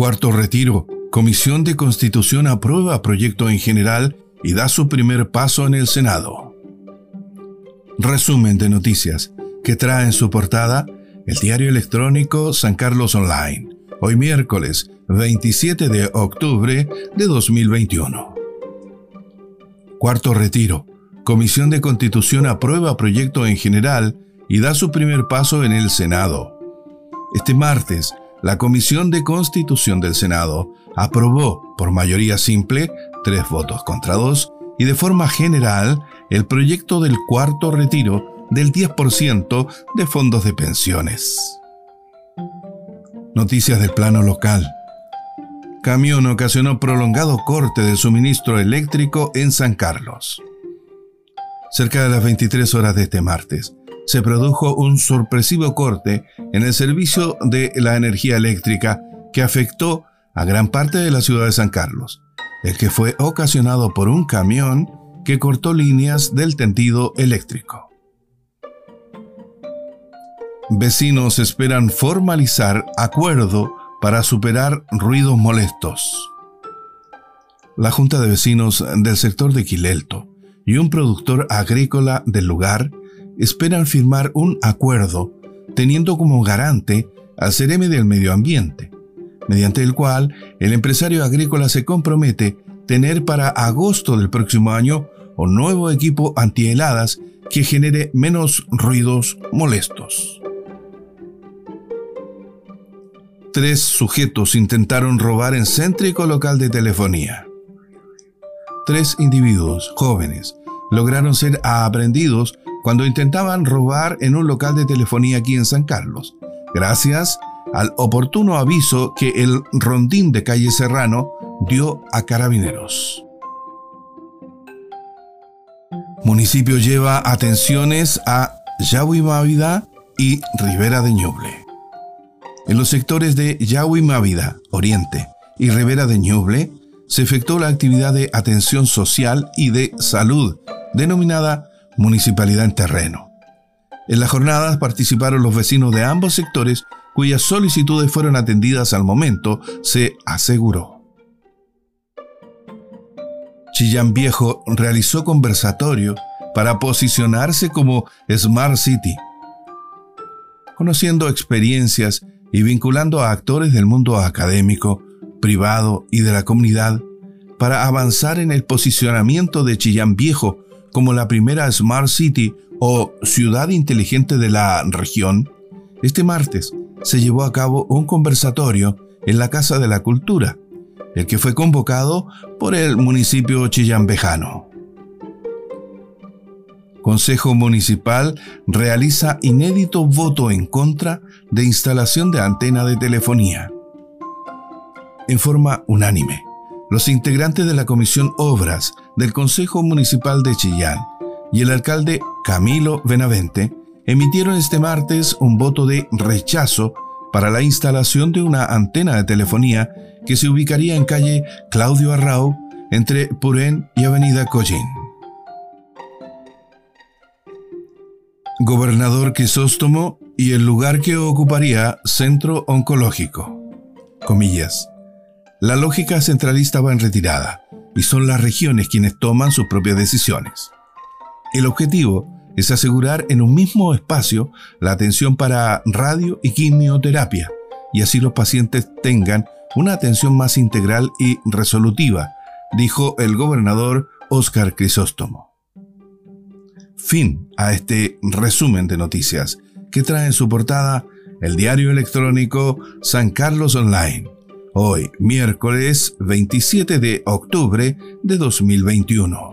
Cuarto retiro. Comisión de Constitución aprueba proyecto en general y da su primer paso en el Senado. Resumen de noticias que trae en su portada el diario electrónico San Carlos Online, hoy miércoles 27 de octubre de 2021. Cuarto retiro. Comisión de Constitución aprueba proyecto en general y da su primer paso en el Senado. Este martes, la Comisión de Constitución del Senado aprobó por mayoría simple, tres votos contra dos, y de forma general el proyecto del cuarto retiro del 10% de fondos de pensiones. Noticias del plano local. Camión ocasionó prolongado corte de suministro eléctrico en San Carlos. Cerca de las 23 horas de este martes, se produjo un sorpresivo corte en el servicio de la energía eléctrica que afectó a gran parte de la ciudad de San Carlos, el que fue ocasionado por un camión que cortó líneas del tendido eléctrico. Vecinos esperan formalizar acuerdo para superar ruidos molestos. La Junta de Vecinos del sector de Quilelto y un productor agrícola del lugar esperan firmar un acuerdo teniendo como garante al CEREME del Medio Ambiente, mediante el cual el empresario agrícola se compromete tener para agosto del próximo año un nuevo equipo antiheladas que genere menos ruidos molestos. Tres sujetos intentaron robar en céntrico local de telefonía. Tres individuos jóvenes lograron ser aprendidos cuando intentaban robar en un local de telefonía aquí en San Carlos, gracias al oportuno aviso que el rondín de calle Serrano dio a carabineros. Municipio lleva atenciones a Mávida y Rivera de Ñuble. En los sectores de Mávida, Oriente, y Rivera de Ñuble, se efectuó la actividad de atención social y de salud, denominada Municipalidad en Terreno. En las jornadas participaron los vecinos de ambos sectores cuyas solicitudes fueron atendidas al momento, se aseguró. Chillán Viejo realizó conversatorio para posicionarse como Smart City, conociendo experiencias y vinculando a actores del mundo académico, privado y de la comunidad para avanzar en el posicionamiento de Chillán Viejo como la primera Smart City o ciudad inteligente de la región, este martes se llevó a cabo un conversatorio en la Casa de la Cultura, el que fue convocado por el municipio chillambejano. Consejo Municipal realiza inédito voto en contra de instalación de antena de telefonía. En forma unánime, los integrantes de la Comisión Obras del Consejo Municipal de Chillán y el alcalde Camilo Benavente emitieron este martes un voto de rechazo para la instalación de una antena de telefonía que se ubicaría en calle Claudio Arrau entre Purén y Avenida Collín. Gobernador Quisóstomo y el lugar que ocuparía Centro Oncológico. Comillas. La lógica centralista va en retirada y son las regiones quienes toman sus propias decisiones. El objetivo es asegurar en un mismo espacio la atención para radio y quimioterapia, y así los pacientes tengan una atención más integral y resolutiva, dijo el gobernador Óscar Crisóstomo. Fin a este resumen de noticias que trae en su portada el diario electrónico San Carlos Online, hoy miércoles 27 de octubre de 2021.